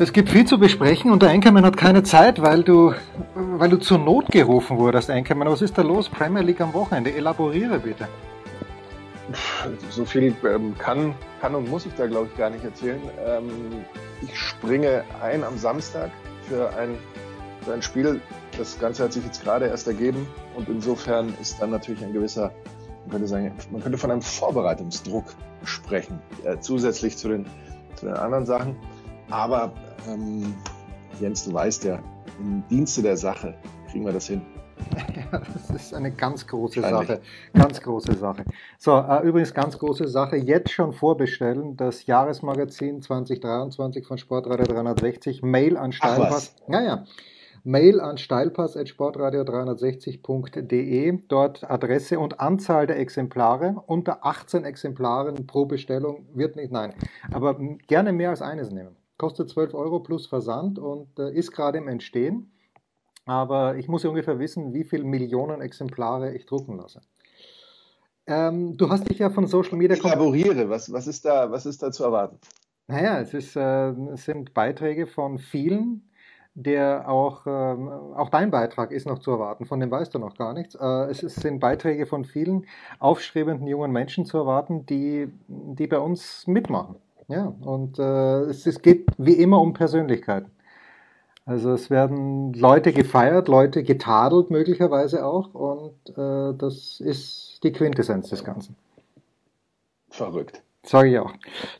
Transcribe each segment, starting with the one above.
es gibt viel zu besprechen und der Enkermann hat keine Zeit, weil du, weil du zur Not gerufen wurdest, Enkermann. Was ist da los? Premier League am Wochenende. Elaboriere bitte. So viel ähm, kann, kann und muss ich da, glaube ich, gar nicht erzählen. Ähm, ich springe ein am Samstag für ein, für ein Spiel. Das Ganze hat sich jetzt gerade erst ergeben und insofern ist dann natürlich ein gewisser, man könnte sagen, man könnte von einem Vorbereitungsdruck sprechen, äh, zusätzlich zu den, zu den anderen Sachen. Aber ähm, Jens, du weißt ja, im Dienste der Sache kriegen wir das hin. Ja, das ist eine ganz große Sache. Ganz große Sache. So, äh, übrigens ganz große Sache. Jetzt schon vorbestellen. Das Jahresmagazin 2023 von Sportradio 360. Mail an Steilpass. Ja, ja. Mail an steilpass.sportradio360.de. Dort Adresse und Anzahl der Exemplare. Unter 18 Exemplaren pro Bestellung wird nicht, nein. Aber gerne mehr als eines nehmen. Kostet 12 Euro plus Versand und äh, ist gerade im Entstehen. Aber ich muss ja ungefähr wissen, wie viele Millionen Exemplare ich drucken lasse. Ähm, du hast dich ja von Social Media. Ich laboriere. Was, was, ist, da, was ist da zu erwarten? Naja, es, ist, äh, es sind Beiträge von vielen, der auch, äh, auch dein Beitrag ist noch zu erwarten, von dem weißt du noch gar nichts. Äh, es, es, sind Beiträge von vielen aufstrebenden jungen Menschen zu erwarten, die, die bei uns mitmachen. Ja, und äh, es, es geht wie immer um Persönlichkeiten. Also es werden Leute gefeiert, Leute getadelt möglicherweise auch und äh, das ist die Quintessenz des Ganzen. Verrückt. Sage ich auch.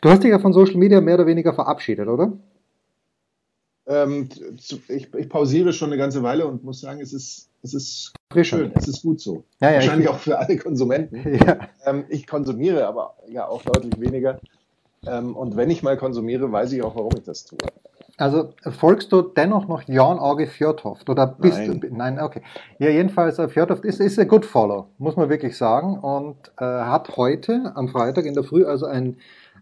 Du hast dich ja von Social Media mehr oder weniger verabschiedet, oder? Ähm, ich, ich, pausiere schon eine ganze Weile und muss sagen, es ist, es ist schön, es ist gut so. Ja, ja, Wahrscheinlich auch für alle Konsumenten. Ja. Ähm, ich konsumiere aber ja auch deutlich weniger. Ähm, und wenn ich mal konsumiere, weiß ich auch, warum ich das tue. Also folgst du dennoch noch Jan Auge Fjordhoft oder bist nein. du? Nein, okay. Ja, jedenfalls äh, Fjordhoft ist, ist a good follow, muss man wirklich sagen. Und äh, hat heute am Freitag in der Früh also ein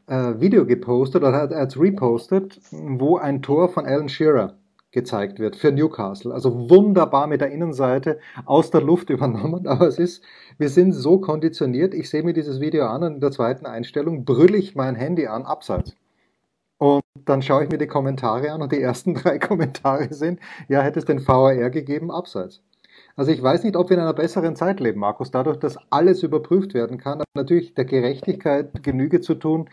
äh, Video gepostet oder hat er repostet, wo ein Tor von Alan Shearer gezeigt wird für Newcastle. Also wunderbar mit der Innenseite aus der Luft übernommen, aber es ist, wir sind so konditioniert, ich sehe mir dieses Video an und in der zweiten Einstellung brülle ich mein Handy an, abseits. Und dann schaue ich mir die Kommentare an und die ersten drei Kommentare sind, ja, hätte es den VAR gegeben, abseits. Also ich weiß nicht, ob wir in einer besseren Zeit leben, Markus, dadurch, dass alles überprüft werden kann, natürlich der Gerechtigkeit Genüge zu tun,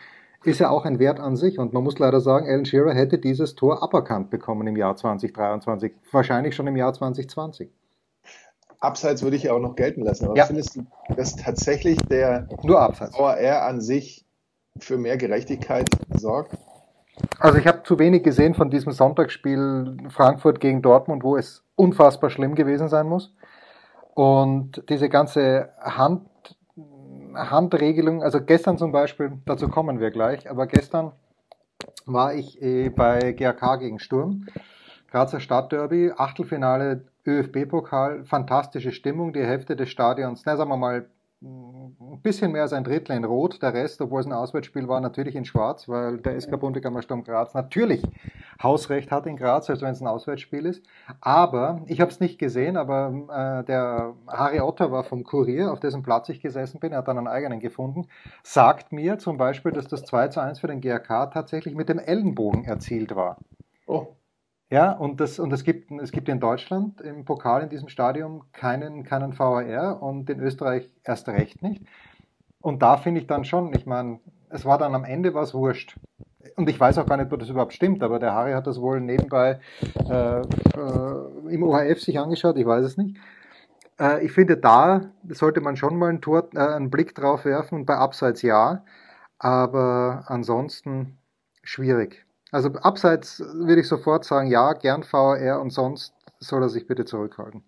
ist ja auch ein Wert an sich. Und man muss leider sagen, Alan Shearer hätte dieses Tor aberkannt bekommen im Jahr 2023, wahrscheinlich schon im Jahr 2020. Abseits würde ich ja auch noch gelten lassen. Aber ja. findest du, dass tatsächlich der Nur Abseits. VAR an sich für mehr Gerechtigkeit sorgt? Also ich habe zu wenig gesehen von diesem Sonntagsspiel Frankfurt gegen Dortmund, wo es unfassbar schlimm gewesen sein muss. Und diese ganze Hand Handregelung, also gestern zum Beispiel, dazu kommen wir gleich, aber gestern war ich äh, bei GAK gegen Sturm, Grazer Stadtderby, Achtelfinale ÖFB-Pokal, fantastische Stimmung, die Hälfte des Stadions, na sagen wir mal ein bisschen mehr als ein Drittel in Rot, der Rest, obwohl es ein Auswärtsspiel war, natürlich in Schwarz, weil der SK Bundegammer Sturm Graz natürlich Hausrecht hat in Graz, als wenn es ein Auswärtsspiel ist. Aber, ich habe es nicht gesehen, aber äh, der Harry Otter war vom Kurier, auf dessen Platz ich gesessen bin, er hat dann einen eigenen gefunden, sagt mir zum Beispiel, dass das 2 zu 1 für den GRK tatsächlich mit dem Ellenbogen erzielt war. Oh. Ja, und, das, und es, gibt, es gibt in Deutschland im Pokal in diesem Stadion keinen, keinen VAR und in Österreich erst recht nicht. Und da finde ich dann schon, ich meine, es war dann am Ende was wurscht. Und ich weiß auch gar nicht, ob das überhaupt stimmt, aber der Harry hat das wohl nebenbei äh, äh, im ORF sich angeschaut, ich weiß es nicht. Äh, ich finde, da sollte man schon mal ein Tor, äh, einen Blick drauf werfen und bei Abseits ja, aber ansonsten schwierig. Also abseits würde ich sofort sagen, ja, gern VAR und sonst soll er sich bitte zurückhalten.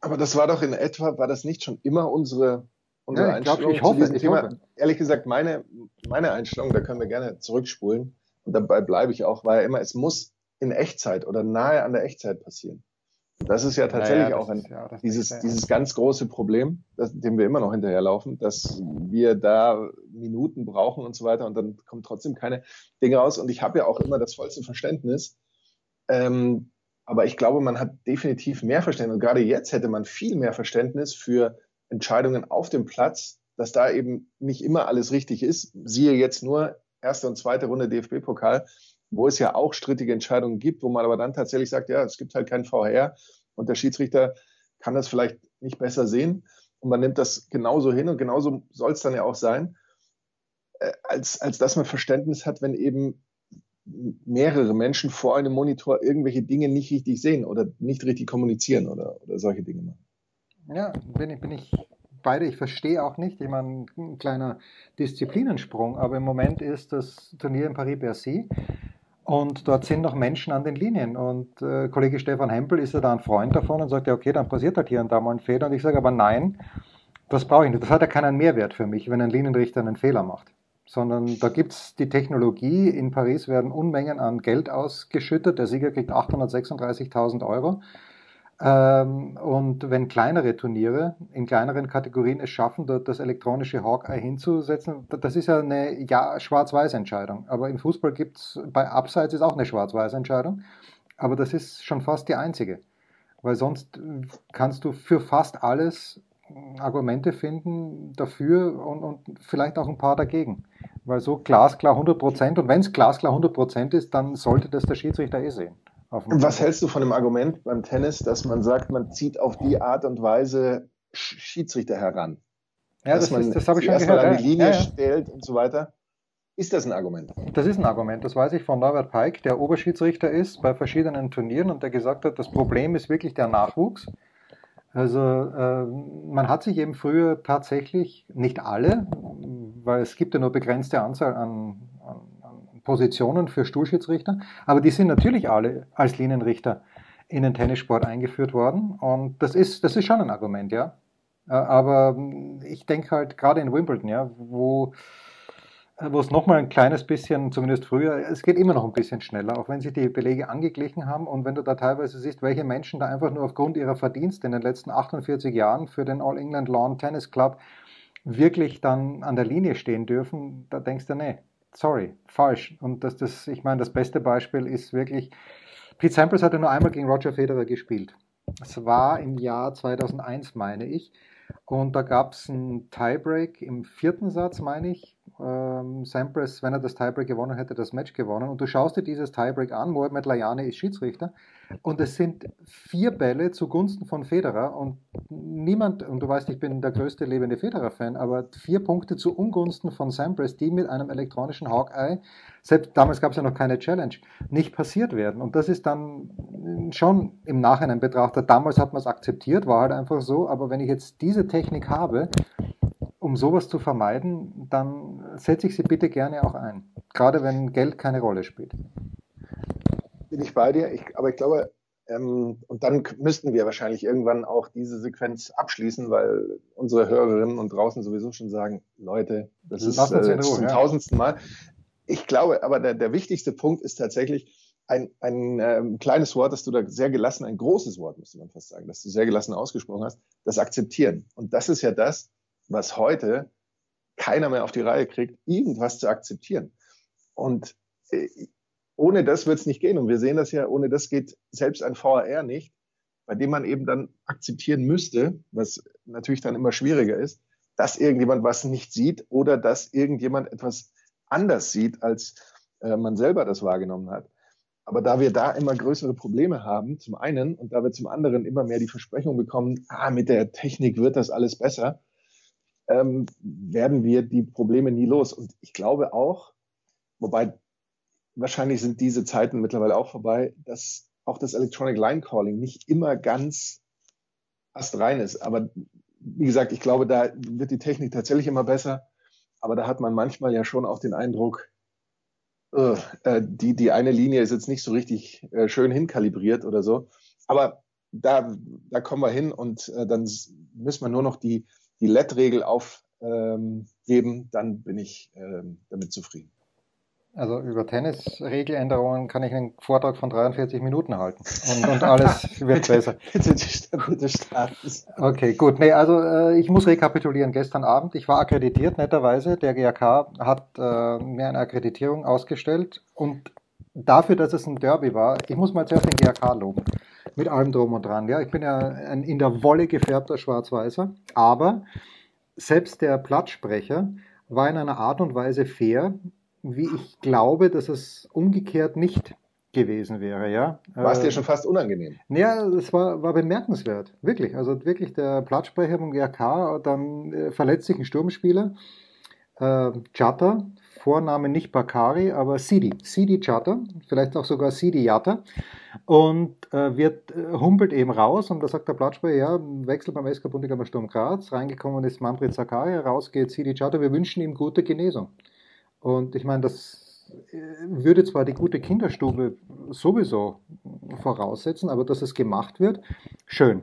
Aber das war doch in etwa, war das nicht schon immer unsere, unsere ja, Einstellung? Glaub, ich hoffe, ich Thema? hoffe. Ehrlich gesagt, meine, meine Einstellung, da können wir gerne zurückspulen und dabei bleibe ich auch, war ja immer, es muss in Echtzeit oder nahe an der Echtzeit passieren. Das ist ja tatsächlich ja, ja, auch ein, ja, dieses, ist, dieses ganz große Problem, das, dem wir immer noch hinterherlaufen, dass wir da Minuten brauchen und so weiter und dann kommen trotzdem keine Dinge raus. Und ich habe ja auch immer das vollste Verständnis. Ähm, aber ich glaube, man hat definitiv mehr Verständnis. Und gerade jetzt hätte man viel mehr Verständnis für Entscheidungen auf dem Platz, dass da eben nicht immer alles richtig ist. Siehe jetzt nur erste und zweite Runde DFB-Pokal wo es ja auch strittige Entscheidungen gibt, wo man aber dann tatsächlich sagt, ja, es gibt halt kein VR und der Schiedsrichter kann das vielleicht nicht besser sehen und man nimmt das genauso hin und genauso soll es dann ja auch sein, äh, als, als dass man Verständnis hat, wenn eben mehrere Menschen vor einem Monitor irgendwelche Dinge nicht richtig sehen oder nicht richtig kommunizieren oder, oder solche Dinge machen. Ja, bin ich, bin ich beide. Ich verstehe auch nicht, ich meine, ein kleiner Disziplinensprung, aber im Moment ist das Turnier in Paris-Bercy und dort sind noch Menschen an den Linien. Und äh, Kollege Stefan Hempel ist ja da ein Freund davon und sagt, ja, okay, dann passiert halt hier und da mal ein Fehler. Und ich sage aber nein, das brauche ich nicht. Das hat ja keinen Mehrwert für mich, wenn ein Linienrichter einen Fehler macht. Sondern da gibt es die Technologie. In Paris werden Unmengen an Geld ausgeschüttet. Der Sieger kriegt 836.000 Euro. Ähm, und wenn kleinere Turniere in kleineren Kategorien es schaffen, dort das elektronische Hawkeye hinzusetzen, das ist ja eine ja, Schwarz-Weiß-Entscheidung. Aber im Fußball gibt es, bei Abseits ist auch eine Schwarz-Weiß-Entscheidung. Aber das ist schon fast die einzige. Weil sonst kannst du für fast alles Argumente finden dafür und, und vielleicht auch ein paar dagegen. Weil so glasklar 100 Prozent und wenn es glasklar 100 Prozent ist, dann sollte das der Schiedsrichter eh sehen. Was hältst du von dem Argument beim Tennis, dass man sagt, man zieht auf die Art und Weise Schiedsrichter heran? Ja, dass das, man ist, das habe ich schon gehört. an die Linie ja, ja. stellt und so weiter. Ist das ein Argument? Das ist ein Argument. Das weiß ich von Norbert Peik, der Oberschiedsrichter ist bei verschiedenen Turnieren und der gesagt hat, das Problem ist wirklich der Nachwuchs. Also äh, man hat sich eben früher tatsächlich, nicht alle, weil es gibt ja nur begrenzte Anzahl an, an Positionen für Stuhlschiedsrichter, aber die sind natürlich alle als Linienrichter in den Tennissport eingeführt worden und das ist, das ist schon ein Argument, ja. Äh, aber ich denke halt gerade in Wimbledon, ja, wo, äh, wo es nochmal ein kleines bisschen, zumindest früher, es geht immer noch ein bisschen schneller, auch wenn sich die Belege angeglichen haben und wenn du da teilweise siehst, welche Menschen da einfach nur aufgrund ihrer Verdienste in den letzten 48 Jahren für den All England Lawn Tennis Club wirklich dann an der Linie stehen dürfen, da denkst du, nee, sorry, falsch. Und das, das, ich meine, das beste Beispiel ist wirklich, Pete Sampras hatte nur einmal gegen Roger Federer gespielt. Es war im Jahr 2001, meine ich. Und da gab es einen Tiebreak im vierten Satz, meine ich. Ähm, Sampras, wenn er das Tiebreak gewonnen hätte, das Match gewonnen. Und du schaust dir dieses Tiebreak an. Mohamed Layani ist Schiedsrichter. Und es sind vier Bälle zugunsten von Federer und niemand, und du weißt, ich bin der größte lebende Federer-Fan, aber vier Punkte zu Ungunsten von Sampras, die mit einem elektronischen Hawkeye, selbst damals gab es ja noch keine Challenge, nicht passiert werden. Und das ist dann schon im Nachhinein betrachtet. Damals hat man es akzeptiert, war halt einfach so, aber wenn ich jetzt diese Technik habe, um sowas zu vermeiden, dann setze ich sie bitte gerne auch ein. Gerade wenn Geld keine Rolle spielt bin ich bei dir. Ich, aber ich glaube, ähm, und dann müssten wir wahrscheinlich irgendwann auch diese Sequenz abschließen, weil unsere Hörerinnen und draußen sowieso schon sagen, Leute, das ist äh, zum ja. tausendsten Mal. Ich glaube, aber der, der wichtigste Punkt ist tatsächlich ein, ein ähm, kleines Wort, das du da sehr gelassen, ein großes Wort, müsste man fast sagen, das du sehr gelassen ausgesprochen hast, das Akzeptieren. Und das ist ja das, was heute keiner mehr auf die Reihe kriegt, irgendwas zu akzeptieren. Und äh, ohne das wird es nicht gehen. Und wir sehen das ja, ohne das geht selbst ein VAR nicht, bei dem man eben dann akzeptieren müsste, was natürlich dann immer schwieriger ist, dass irgendjemand was nicht sieht oder dass irgendjemand etwas anders sieht, als äh, man selber das wahrgenommen hat. Aber da wir da immer größere Probleme haben, zum einen, und da wir zum anderen immer mehr die Versprechung bekommen, ah, mit der Technik wird das alles besser, ähm, werden wir die Probleme nie los. Und ich glaube auch, wobei wahrscheinlich sind diese Zeiten mittlerweile auch vorbei, dass auch das Electronic Line Calling nicht immer ganz astrein ist. Aber wie gesagt, ich glaube, da wird die Technik tatsächlich immer besser. Aber da hat man manchmal ja schon auch den Eindruck, uh, die, die eine Linie ist jetzt nicht so richtig äh, schön hinkalibriert oder so. Aber da, da kommen wir hin und äh, dann müssen wir nur noch die, die LED-Regel aufgeben, ähm, dann bin ich ähm, damit zufrieden. Also über Tennisregeländerungen kann ich einen Vortrag von 43 Minuten halten und, und alles wird besser. bitte, bitte starten. Okay, gut. Nee, also äh, ich muss rekapitulieren. Gestern Abend, ich war akkreditiert, netterweise. Der GAK hat äh, mir eine Akkreditierung ausgestellt und dafür, dass es ein Derby war, ich muss mal zuerst den GAK loben. Mit allem drum und dran. Ja, ich bin ja ein in der Wolle gefärbter Schwarz-Weißer, aber selbst der Plattsprecher war in einer Art und Weise fair, wie ich glaube, dass es umgekehrt nicht gewesen wäre, ja. War es dir äh, schon fast unangenehm? Ja, es war, war bemerkenswert, wirklich. Also wirklich der Plattsprecher vom GRK, dann äh, verletzt sich ein Sturmspieler, äh, Chatter, Vorname nicht Bakari, aber Sidi, Sidi Chatter, vielleicht auch sogar Sidi Yatta und äh, wird, äh, humpelt eben raus und da sagt der Plattsprecher, ja, Wechsel beim SK Bundegammer Sturm Graz, reingekommen ist Manfred Zakaria, raus geht Sidi Chatter, wir wünschen ihm gute Genesung. Und ich meine, das äh, würde zwar die gute Kinderstube sowieso voraussetzen, aber dass es gemacht wird, schön.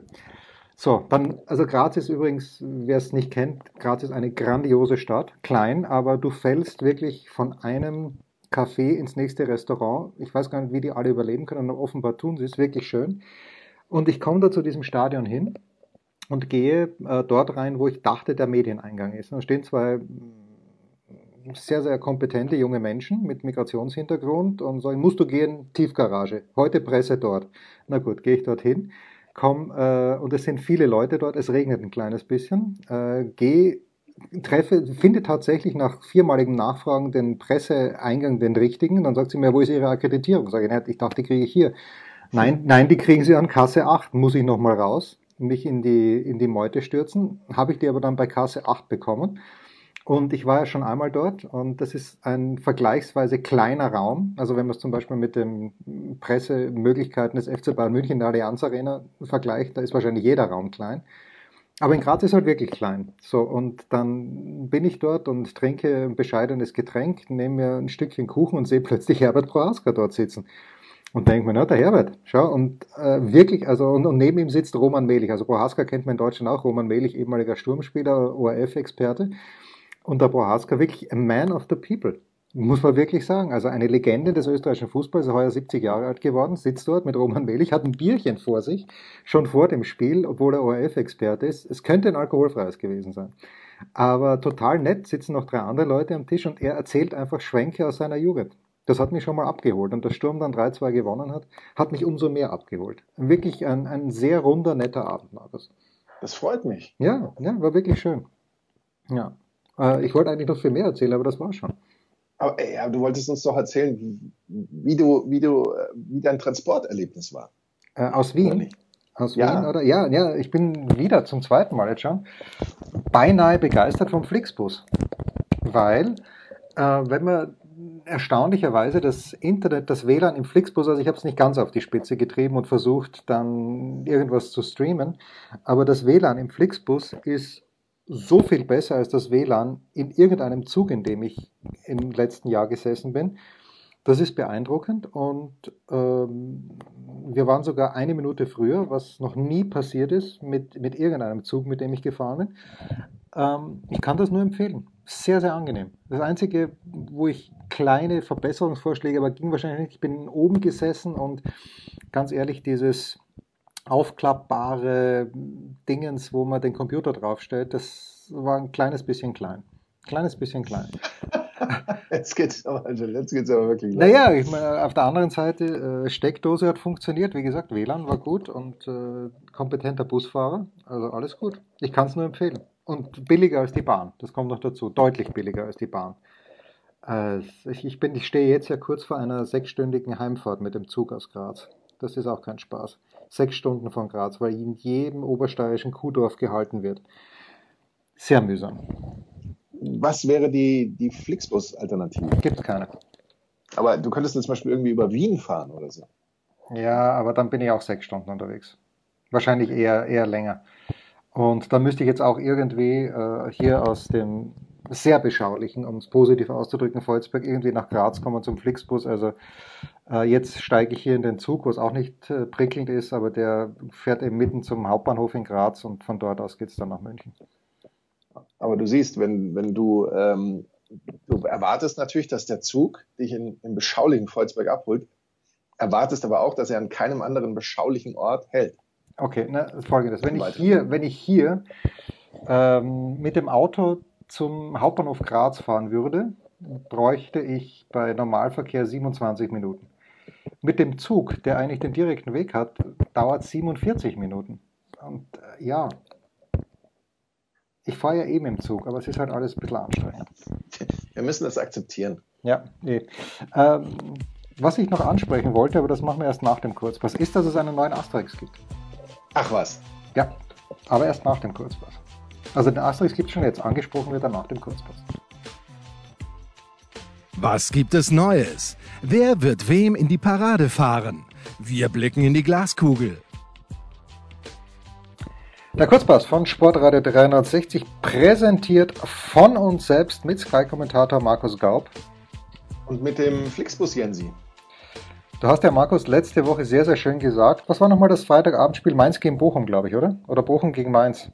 So, dann, also Graz ist übrigens, wer es nicht kennt, Graz ist eine grandiose Stadt, klein, aber du fällst wirklich von einem Café ins nächste Restaurant. Ich weiß gar nicht, wie die alle überleben können, aber offenbar tun sie es, wirklich schön. Und ich komme da zu diesem Stadion hin und gehe äh, dort rein, wo ich dachte, der Medieneingang ist. Da stehen zwei sehr, sehr kompetente junge Menschen mit Migrationshintergrund und sagen, musst du gehen, Tiefgarage, heute Presse dort. Na gut, gehe ich dorthin, komm, äh, und es sind viele Leute dort, es regnet ein kleines bisschen, äh, gehe, treffe, finde tatsächlich nach viermaligem Nachfragen den Presseeingang den richtigen, dann sagt sie mir, wo ist Ihre Akkreditierung? Sag ich, ich dachte, die kriege ich hier. Nein, nein, die kriegen Sie an Kasse 8, muss ich nochmal raus, mich in die, in die Meute stürzen, habe ich die aber dann bei Kasse 8 bekommen. Und ich war ja schon einmal dort und das ist ein vergleichsweise kleiner Raum. Also wenn man es zum Beispiel mit den Pressemöglichkeiten des FC Bayern München der Allianz Arena vergleicht, da ist wahrscheinlich jeder Raum klein. Aber in Graz ist halt wirklich klein. So, und dann bin ich dort und trinke ein bescheidenes Getränk, nehme mir ein Stückchen Kuchen und sehe plötzlich Herbert Prohaska dort sitzen. Und denke mir, na, der Herbert, schau, und äh, wirklich, also, und, und, neben ihm sitzt Roman Mehlich. Also Prohaska kennt man in Deutschland auch, Roman Mehlich, ehemaliger Sturmspieler, ORF-Experte. Und der Prohaska wirklich a man of the people. Muss man wirklich sagen. Also eine Legende des österreichischen Fußballs, heuer 70 Jahre alt geworden, sitzt dort mit Roman Melich, hat ein Bierchen vor sich, schon vor dem Spiel, obwohl er ORF-Experte ist. Es könnte ein alkoholfreies gewesen sein. Aber total nett sitzen noch drei andere Leute am Tisch und er erzählt einfach Schwänke aus seiner Jugend. Das hat mich schon mal abgeholt. Und der Sturm dann 3-2 gewonnen hat, hat mich umso mehr abgeholt. Wirklich ein, ein sehr runder, netter Abend, Markus. Das freut mich. Ja, ja, war wirklich schön. Ja. Äh, ich wollte eigentlich noch viel mehr erzählen, aber das war schon. Aber ey, du wolltest uns doch erzählen, wie, du, wie, du, wie dein Transporterlebnis war. Äh, aus Wien? Aus ja. Wien, oder? Ja, ja, ich bin wieder zum zweiten Mal jetzt schon beinahe begeistert vom Flixbus. Weil, äh, wenn man erstaunlicherweise das Internet, das WLAN im Flixbus, also ich habe es nicht ganz auf die Spitze getrieben und versucht, dann irgendwas zu streamen, aber das WLAN im Flixbus ist so viel besser als das WLAN in irgendeinem Zug, in dem ich im letzten Jahr gesessen bin. Das ist beeindruckend und ähm, wir waren sogar eine Minute früher, was noch nie passiert ist mit, mit irgendeinem Zug, mit dem ich gefahren bin. Ähm, ich kann das nur empfehlen. Sehr, sehr angenehm. Das Einzige, wo ich kleine Verbesserungsvorschläge, aber ging wahrscheinlich nicht, ich bin oben gesessen und ganz ehrlich, dieses aufklappbare Dingens, wo man den Computer draufstellt, das war ein kleines bisschen klein. Kleines bisschen klein. jetzt geht's aber, jetzt geht's aber wirklich lang. Naja, ich meine, auf der anderen Seite, äh, Steckdose hat funktioniert, wie gesagt, WLAN war gut und äh, kompetenter Busfahrer, also alles gut. Ich kann es nur empfehlen. Und billiger als die Bahn, das kommt noch dazu, deutlich billiger als die Bahn. Äh, ich, ich, bin, ich stehe jetzt ja kurz vor einer sechsstündigen Heimfahrt mit dem Zug aus Graz. Das ist auch kein Spaß sechs Stunden von Graz, weil in jedem obersteirischen Kuhdorf gehalten wird. Sehr mühsam. Was wäre die, die Flixbus-Alternative? Gibt es keine. Aber du könntest zum Beispiel irgendwie über Wien fahren oder so. Ja, aber dann bin ich auch sechs Stunden unterwegs. Wahrscheinlich eher, eher länger. Und da müsste ich jetzt auch irgendwie äh, hier aus dem sehr beschaulichen, um es positiv auszudrücken, Volzberg irgendwie nach Graz kommen zum Flixbus. Also äh, jetzt steige ich hier in den Zug, was auch nicht äh, prickelnd ist, aber der fährt eben mitten zum Hauptbahnhof in Graz und von dort aus geht es dann nach München. Aber du siehst, wenn, wenn du ähm, du erwartest natürlich, dass der Zug dich in, im beschaulichen Volzberg abholt, erwartest aber auch, dass er an keinem anderen beschaulichen Ort hält. Okay, na, folgendes. Wenn ich hier, wenn ich hier ähm, mit dem Auto zum Hauptbahnhof Graz fahren würde, bräuchte ich bei Normalverkehr 27 Minuten. Mit dem Zug, der eigentlich den direkten Weg hat, dauert 47 Minuten. Und äh, ja, ich fahre ja eben im Zug, aber es ist halt alles ein bisschen anstrengend. Wir müssen das akzeptieren. Ja, nee. Ähm, was ich noch ansprechen wollte, aber das machen wir erst nach dem Kurzpass, ist, dass es einen neuen Asterix gibt. Ach was. Ja, aber erst nach dem Kurzpass. Also den Asterix gibt es schon jetzt, angesprochen wird er nach dem Kurzpass. Was gibt es Neues? Wer wird wem in die Parade fahren? Wir blicken in die Glaskugel. Der Kurzpass von Sportradio 360 präsentiert von uns selbst mit Sky-Kommentator Markus Gaub. Und mit dem Flixbus Jensi. Du hast ja, Markus, letzte Woche sehr, sehr schön gesagt. Was war nochmal das Freitagabendspiel? Mainz gegen Bochum, glaube ich, oder? Oder Bochum gegen Mainz?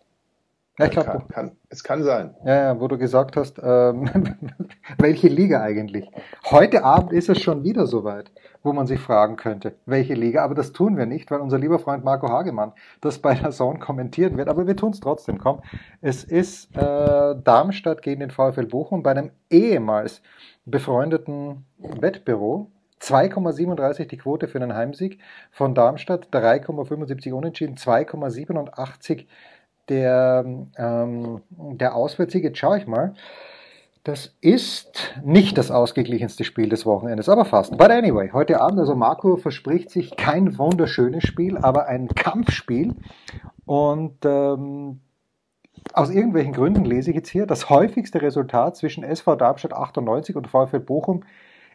Ja, ich glaube. Es kann sein. Ja, ja, wo du gesagt hast, ähm, welche Liga eigentlich? Heute Abend ist es schon wieder soweit, wo man sich fragen könnte, welche Liga. Aber das tun wir nicht, weil unser lieber Freund Marco Hagemann das bei der Zone kommentieren wird. Aber wir tun es trotzdem. Komm, es ist äh, Darmstadt gegen den VfL Bochum bei einem ehemals befreundeten Wettbüro. 2,37 die Quote für einen Heimsieg von Darmstadt, 3,75 Unentschieden, 2,87 der, ähm, der Auswärtssieg. Jetzt schaue ich mal. Das ist nicht das ausgeglichenste Spiel des Wochenendes, aber fast. But anyway, heute Abend, also Marco verspricht sich kein wunderschönes Spiel, aber ein Kampfspiel. Und ähm, aus irgendwelchen Gründen lese ich jetzt hier, das häufigste Resultat zwischen SV Darmstadt 98 und VfL Bochum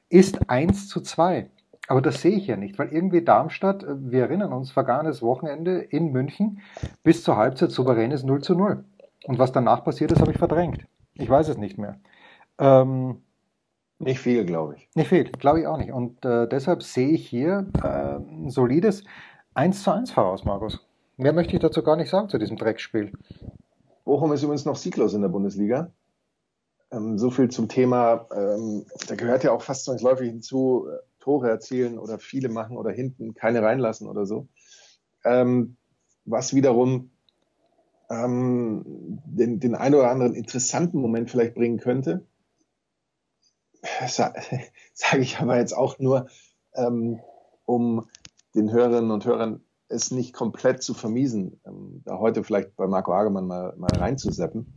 ist 1 zu 2. Aber das sehe ich ja nicht, weil irgendwie Darmstadt, äh, wir erinnern uns, vergangenes Wochenende in München bis zur Halbzeit souveränes 0 zu 0. Und was danach passiert ist, habe ich verdrängt. Ich weiß es nicht mehr. Ähm, nicht viel, glaube ich. Nicht viel, glaube ich auch nicht. Und äh, deshalb sehe ich hier äh, ein solides 1 zu 1 voraus, Markus. Mehr möchte ich dazu gar nicht sagen zu diesem Dreckspiel. Bochum ist übrigens noch sieglos in der Bundesliga. Ähm, so viel zum Thema, ähm, da gehört ja auch fast zwangsläufig hinzu, äh, Tore erzielen oder viele machen oder hinten keine reinlassen oder so. Ähm, was wiederum ähm, den, den einen oder anderen interessanten Moment vielleicht bringen könnte. Sa Sage ich aber jetzt auch nur, ähm, um den Hörerinnen und Hörern es nicht komplett zu vermiesen, ähm, da heute vielleicht bei Marco Hagemann mal, mal reinzuseppen.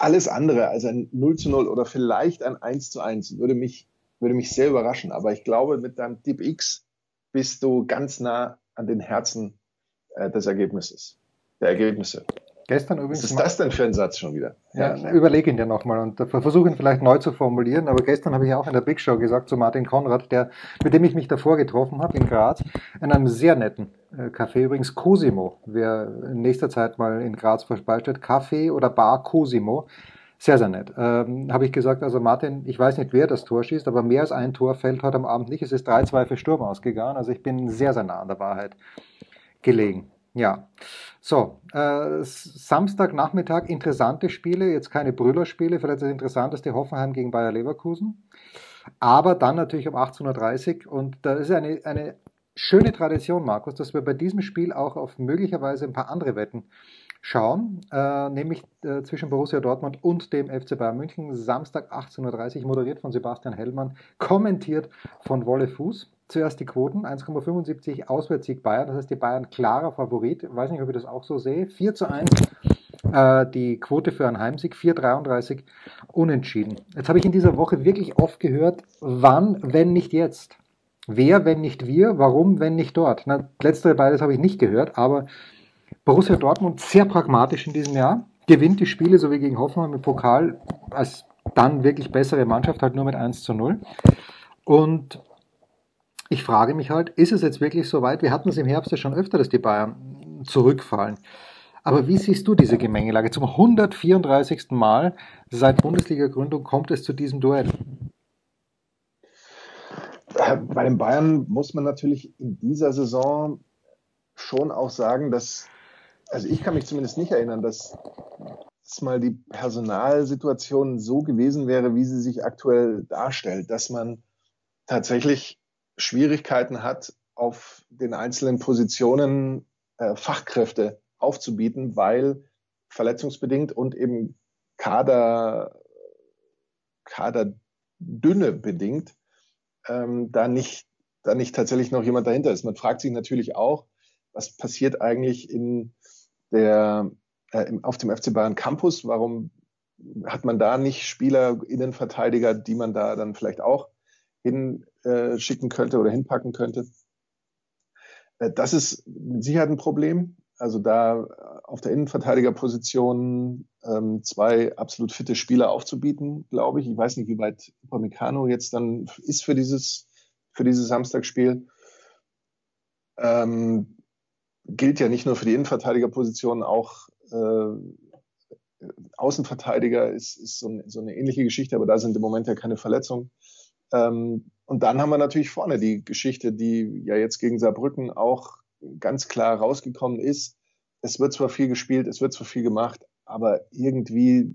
Alles andere als ein 0 zu 0 oder vielleicht ein 1 zu 1 würde mich würde mich sehr überraschen. Aber ich glaube, mit deinem Tipp X bist du ganz nah an den Herzen äh, des Ergebnisses, der Ergebnisse. Gestern übrigens. Was ist das denn für ein Satz schon wieder? Ja, ja. überlege ihn dir nochmal und versuche ihn vielleicht neu zu formulieren. Aber gestern habe ich auch in der Big Show gesagt zu Martin Konrad, der, mit dem ich mich davor getroffen habe in Graz, in einem sehr netten äh, Café, übrigens Cosimo. Wer in nächster Zeit mal in Graz vorbeischaut, Café oder Bar Cosimo sehr, sehr nett. Ähm, Habe ich gesagt, also Martin, ich weiß nicht, wer das Tor schießt, aber mehr als ein Tor fällt heute am Abend nicht. Es ist 3-2 für Sturm ausgegangen. Also ich bin sehr, sehr nah an der Wahrheit gelegen. Ja, so, äh, Samstagnachmittag interessante Spiele, jetzt keine Brüllerspiele, vielleicht das interessanteste Hoffenheim gegen Bayer Leverkusen, aber dann natürlich um 18.30 Uhr und da ist eine, eine schöne Tradition, Markus, dass wir bei diesem Spiel auch auf möglicherweise ein paar andere Wetten schauen, äh, nämlich äh, zwischen Borussia Dortmund und dem FC Bayern München, Samstag 18.30 Uhr, moderiert von Sebastian Hellmann, kommentiert von Wolle Fuß. Zuerst die Quoten, 1,75 Auswärtssieg Bayern, das heißt die Bayern klarer Favorit, ich weiß nicht, ob ich das auch so sehe, 4 zu 1 äh, die Quote für einen Heimsieg, 4,33 unentschieden. Jetzt habe ich in dieser Woche wirklich oft gehört, wann, wenn nicht jetzt? Wer, wenn nicht wir? Warum, wenn nicht dort? Na, letztere beides habe ich nicht gehört, aber Borussia Dortmund sehr pragmatisch in diesem Jahr, gewinnt die Spiele so wie gegen Hoffenheim im Pokal als dann wirklich bessere Mannschaft, halt nur mit 1 zu 0. Und ich frage mich halt, ist es jetzt wirklich so weit? Wir hatten es im Herbst ja schon öfter, dass die Bayern zurückfallen. Aber wie siehst du diese Gemengelage? Zum 134. Mal seit Bundesliga-Gründung kommt es zu diesem Duell. Bei den Bayern muss man natürlich in dieser Saison schon auch sagen, dass also ich kann mich zumindest nicht erinnern, dass dass mal die Personalsituation so gewesen wäre, wie sie sich aktuell darstellt, dass man tatsächlich Schwierigkeiten hat, auf den einzelnen Positionen äh, Fachkräfte aufzubieten, weil verletzungsbedingt und eben Kader, Kaderdünne bedingt ähm, da nicht da nicht tatsächlich noch jemand dahinter ist. Man fragt sich natürlich auch, was passiert eigentlich in der äh, auf dem FC Bayern Campus? Warum hat man da nicht Spieler, Innenverteidiger, die man da dann vielleicht auch hinschicken äh, könnte oder hinpacken könnte? Äh, das ist mit Sicherheit ein Problem. Also da auf der Innenverteidigerposition ähm, zwei absolut fitte Spieler aufzubieten, glaube ich. Ich weiß nicht, wie weit Upamecano jetzt dann ist für dieses, für dieses Samstagsspiel. Ähm, gilt ja nicht nur für die Innenverteidigerposition, auch äh, Außenverteidiger ist, ist so, so, eine ähnliche Geschichte, aber da sind im Moment ja keine Verletzungen. Ähm, und dann haben wir natürlich vorne die Geschichte, die ja jetzt gegen Saarbrücken auch ganz klar rausgekommen ist. Es wird zwar viel gespielt, es wird zwar viel gemacht, aber irgendwie,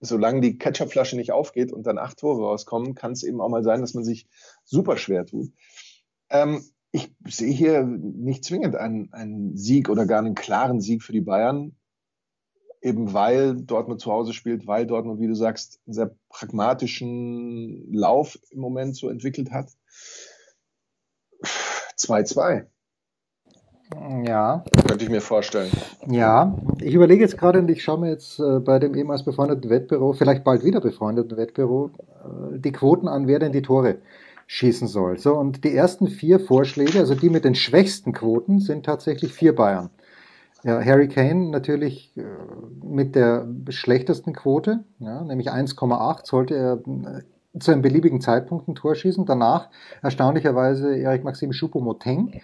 solange die Ketchupflasche nicht aufgeht und dann acht Tore rauskommen, kann es eben auch mal sein, dass man sich super schwer tut. Ähm, ich sehe hier nicht zwingend einen, einen Sieg oder gar einen klaren Sieg für die Bayern, eben weil Dortmund zu Hause spielt, weil Dortmund, wie du sagst, einen sehr pragmatischen Lauf im Moment so entwickelt hat. 2-2. Ja. Könnte ich mir vorstellen. Ja, ich überlege jetzt gerade und ich schaue mir jetzt äh, bei dem ehemals befreundeten Wettbüro, vielleicht bald wieder befreundeten Wettbüro, äh, die Quoten an, wer denn die Tore schießen soll. So, und die ersten vier Vorschläge, also die mit den schwächsten Quoten, sind tatsächlich vier Bayern. Ja, Harry Kane natürlich äh, mit der schlechtesten Quote, ja, nämlich 1,8 sollte er äh, zu einem beliebigen Zeitpunkt ein Tor schießen. Danach erstaunlicherweise Erik Maxim Choupo-Moting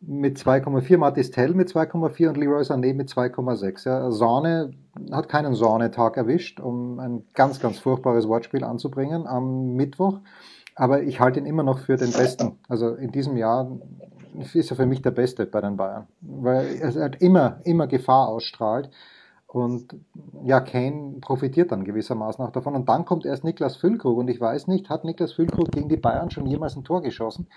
mit 2,4, Matis Tell mit 2,4 und Leroy Sané mit 2,6. Ja, Sahne hat keinen Sahnetag erwischt, um ein ganz, ganz furchtbares Wortspiel anzubringen am Mittwoch aber ich halte ihn immer noch für den Besten. Also in diesem Jahr ist er für mich der Beste bei den Bayern, weil er halt immer, immer Gefahr ausstrahlt. Und ja, Kane profitiert dann gewissermaßen auch davon. Und dann kommt erst Niklas Füllkrug. Und ich weiß nicht, hat Niklas Füllkrug gegen die Bayern schon jemals ein Tor geschossen?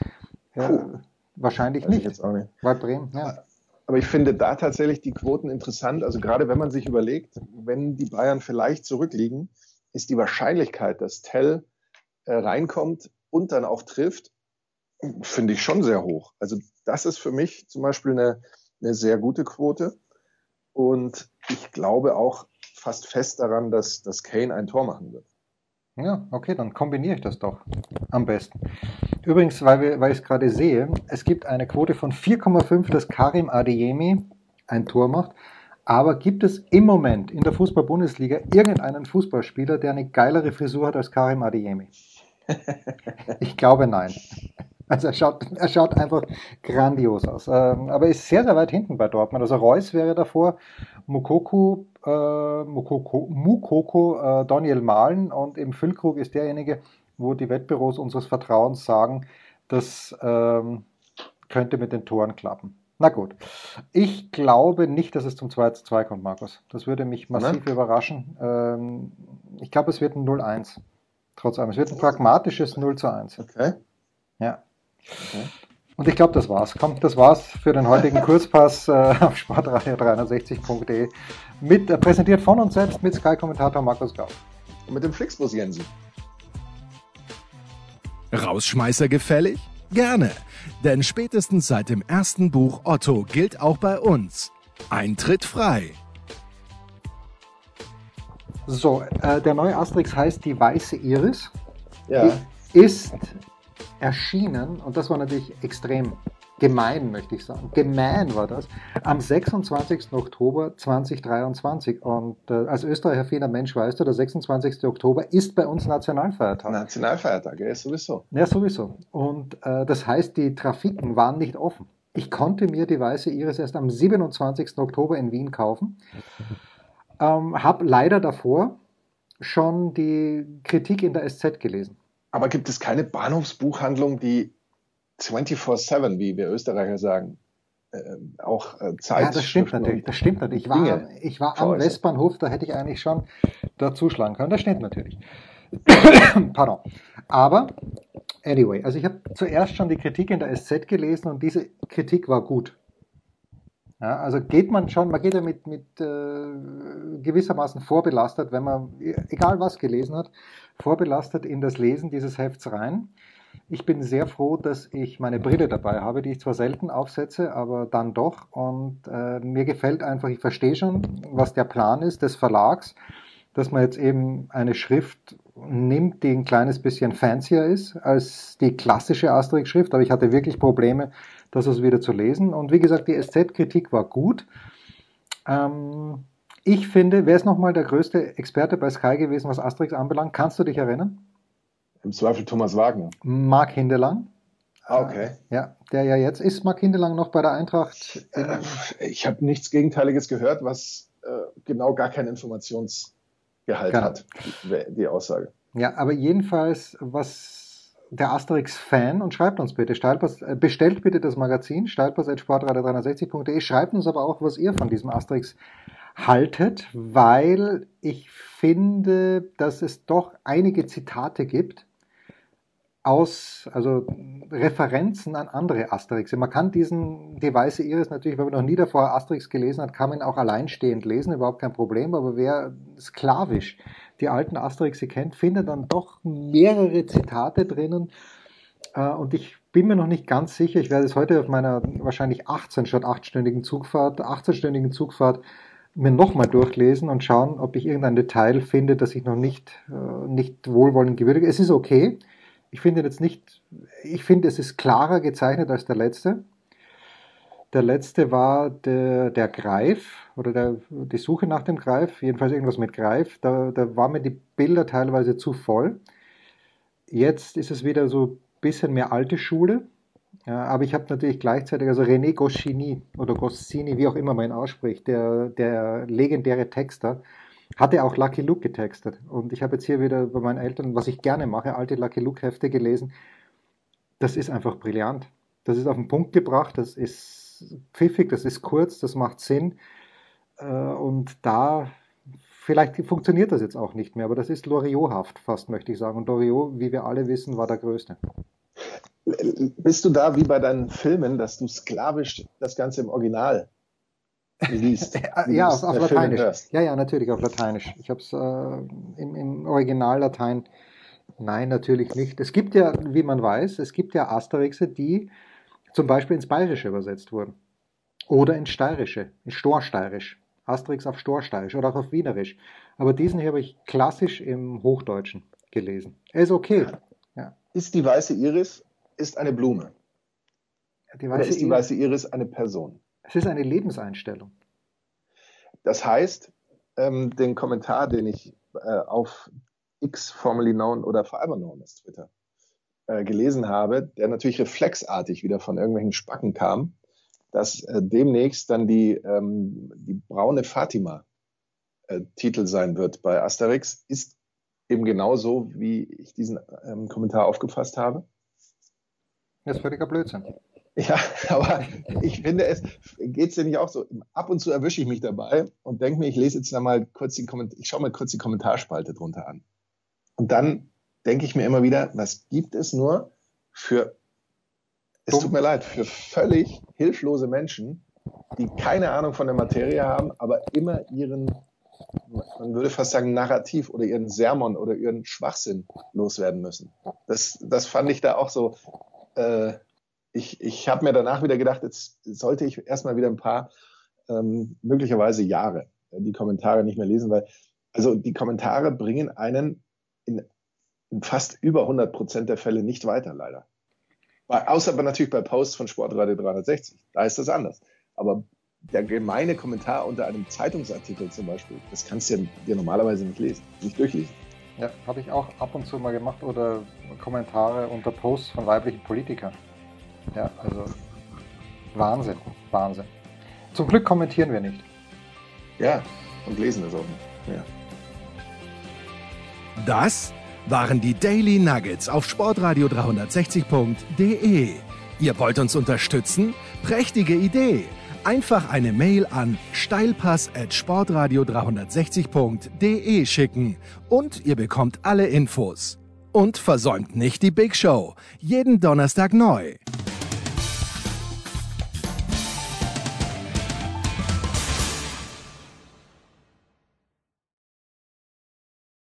Ja, wahrscheinlich nicht. Jetzt auch nicht. Weil Bremen, ja. Aber ich finde da tatsächlich die Quoten interessant. Also gerade wenn man sich überlegt, wenn die Bayern vielleicht zurückliegen, ist die Wahrscheinlichkeit, dass Tell äh, reinkommt und dann auch trifft, finde ich schon sehr hoch. Also das ist für mich zum Beispiel eine, eine sehr gute Quote. Und ich glaube auch fast fest daran, dass, dass Kane ein Tor machen wird. Ja, okay, dann kombiniere ich das doch am besten. Übrigens, weil, wir, weil ich es gerade sehe, es gibt eine Quote von 4,5, dass Karim Adeyemi ein Tor macht. Aber gibt es im Moment in der Fußball-Bundesliga irgendeinen Fußballspieler, der eine geilere Frisur hat als Karim Adeyemi? Ich glaube nein. Also er schaut, er schaut einfach grandios aus. Ähm, aber ist sehr, sehr weit hinten bei Dortmund. Also Reus wäre davor, Mukoku, äh, Mukoko, Mukoko äh, Daniel Mahlen und im Füllkrug ist derjenige, wo die Wettbüros unseres Vertrauens sagen, das ähm, könnte mit den Toren klappen. Na gut. Ich glaube nicht, dass es zum 2 zu 2 kommt, Markus. Das würde mich massiv Nein. überraschen. Ähm, ich glaube, es wird ein 0-1. Trotz allem. Es wird ein pragmatisches 0 zu 1. Okay. Ja. Okay. Und ich glaube, das war's. Komm, das war's für den heutigen Kurzpass äh, auf sportradio360.de. Mit, äh, präsentiert von uns selbst mit Sky-Kommentator Markus Gau. Und mit dem Flixbus Jensen. Rausschmeißer gefällig? Gerne. Denn spätestens seit dem ersten Buch Otto gilt auch bei uns. Eintritt frei. So, äh, der neue Asterix heißt Die Weiße Iris. Ja. Ist erschienen, und das war natürlich extrem gemein, möchte ich sagen. Gemein war das. Am 26. Oktober 2023. Und äh, als österreicher Mensch weißt du, der 26. Oktober ist bei uns Nationalfeiertag. Nationalfeiertag, ja, sowieso. Ja, sowieso. Und äh, das heißt, die Trafiken waren nicht offen. Ich konnte mir die Weiße Iris erst am 27. Oktober in Wien kaufen. Ähm, habe leider davor schon die Kritik in der SZ gelesen. Aber gibt es keine Bahnhofsbuchhandlung, die 24-7, wie wir Österreicher sagen, äh, auch äh, Zeit. Ja, das stimmt natürlich. Das stimmt natürlich. Ich war, ich war am Westbahnhof, da hätte ich eigentlich schon da zuschlagen können. Das stimmt natürlich. Pardon. Aber, anyway, also ich habe zuerst schon die Kritik in der SZ gelesen und diese Kritik war gut. Ja, also geht man schon, man geht ja mit, mit äh, gewissermaßen vorbelastet, wenn man, egal was gelesen hat, vorbelastet in das Lesen dieses Hefts rein. Ich bin sehr froh, dass ich meine Brille dabei habe, die ich zwar selten aufsetze, aber dann doch. Und äh, mir gefällt einfach, ich verstehe schon, was der Plan ist des Verlags, dass man jetzt eben eine Schrift nimmt, die ein kleines bisschen fancier ist als die klassische Asterix-Schrift. Aber ich hatte wirklich Probleme, das also wieder zu lesen. Und wie gesagt, die SZ-Kritik war gut. Ähm, ich finde, wer ist nochmal der größte Experte bei Sky gewesen, was Asterix anbelangt? Kannst du dich erinnern? Im Zweifel Thomas Wagner. Mark Hindelang. Ah, okay. Ja, der ja jetzt ist Mark Hindelang noch bei der Eintracht. Äh, ich habe nichts Gegenteiliges gehört, was äh, genau gar keinen Informationsgehalt genau. hat, die Aussage. Ja, aber jedenfalls, was der Asterix-Fan, und schreibt uns bitte, Steilpass, äh, bestellt bitte das Magazin, steilpass.sportradio360.de, schreibt uns aber auch, was ihr von diesem Asterix haltet, weil ich finde, dass es doch einige Zitate gibt, aus, also Referenzen an andere Asterix. Man kann diesen, die weiße Iris natürlich, wenn man noch nie davor Asterix gelesen hat, kann man auch alleinstehend lesen, überhaupt kein Problem, aber wer sklavisch die alten Asterix kennt, findet dann doch mehrere Zitate drinnen, äh, und ich bin mir noch nicht ganz sicher, ich werde es heute auf meiner wahrscheinlich 18 statt 8-stündigen Zugfahrt, 18-stündigen Zugfahrt mir nochmal durchlesen und schauen, ob ich irgendein Detail finde, das ich noch nicht, äh, nicht wohlwollend gewürdige. Es ist okay. Ich finde jetzt nicht, ich finde, es ist klarer gezeichnet als der letzte. Der letzte war der, der Greif oder der, die Suche nach dem Greif, jedenfalls irgendwas mit Greif. Da, da waren mir die Bilder teilweise zu voll. Jetzt ist es wieder so ein bisschen mehr alte Schule. Ja, aber ich habe natürlich gleichzeitig, also René Goscinny oder Goscini, wie auch immer man ihn ausspricht, der, der legendäre Texter, hatte auch Lucky Luke getextet. Und ich habe jetzt hier wieder bei meinen Eltern, was ich gerne mache, alte Lucky Luke Hefte gelesen. Das ist einfach brillant. Das ist auf den Punkt gebracht, das ist pfiffig, das ist kurz, das macht Sinn. Äh, und da, vielleicht funktioniert das jetzt auch nicht mehr, aber das ist Loriot-haft fast, möchte ich sagen. Und Loriot, wie wir alle wissen, war der Größte. Bist du da wie bei deinen Filmen, dass du sklavisch das Ganze im Original liest? ja, auf, auf Lateinisch. Ja, ja, natürlich auf Lateinisch. Ich habe es äh, im, im Original Latein. Nein, natürlich nicht. Es gibt ja, wie man weiß, es gibt ja Asterixe, die zum Beispiel ins Bayerische übersetzt wurden. Oder ins Steirische, ins Storsteirisch. Asterix auf Storsteirisch oder auch auf Wienerisch. Aber diesen hier habe ich klassisch im Hochdeutschen gelesen. Er ist okay. Ja. Ist die weiße Iris ist eine Blume? Die weiße Oder ist die weiße Iris eine Person? Es ist eine Lebenseinstellung. Das heißt, ähm, den Kommentar, den ich äh, auf X, formerly known oder forever known as Twitter, äh, gelesen habe, der natürlich reflexartig wieder von irgendwelchen Spacken kam, dass äh, demnächst dann die, ähm, die braune Fatima äh, Titel sein wird bei Asterix, ist eben genauso, wie ich diesen ähm, Kommentar aufgefasst habe. Das ist völliger Blödsinn. Ja, aber ich finde, es geht es dir nicht auch so. Ab und zu erwische ich mich dabei und denke mir, ich lese jetzt mal kurz den Kommentar, ich schaue mal kurz die Kommentarspalte drunter an. Und dann denke ich mir immer wieder, was gibt es nur für, es tut mir leid, für völlig hilflose Menschen, die keine Ahnung von der Materie haben, aber immer ihren, man würde fast sagen, Narrativ oder ihren Sermon oder ihren Schwachsinn loswerden müssen. Das, das fand ich da auch so äh, ich, ich habe mir danach wieder gedacht, jetzt sollte ich erstmal wieder ein paar ähm, möglicherweise Jahre äh, die Kommentare nicht mehr lesen, weil also die Kommentare bringen einen in, in fast über 100 Prozent der Fälle nicht weiter, leider. Außer aber natürlich bei Posts von Sportradio 360. Da ist das anders. Aber der gemeine Kommentar unter einem Zeitungsartikel zum Beispiel, das kannst du dir normalerweise nicht lesen, nicht durchlesen. Ja, habe ich auch ab und zu mal gemacht oder Kommentare unter Posts von weiblichen Politikern. Ja, also Wahnsinn, Wahnsinn. Zum Glück kommentieren wir nicht. Ja, und lesen es auch nicht. Ja. Das waren die Daily Nuggets auf sportradio360.de. Ihr wollt uns unterstützen? Prächtige Idee! Einfach eine Mail an steilpass@sportradio360.de schicken und ihr bekommt alle Infos. Und versäumt nicht die Big Show. Jeden Donnerstag neu.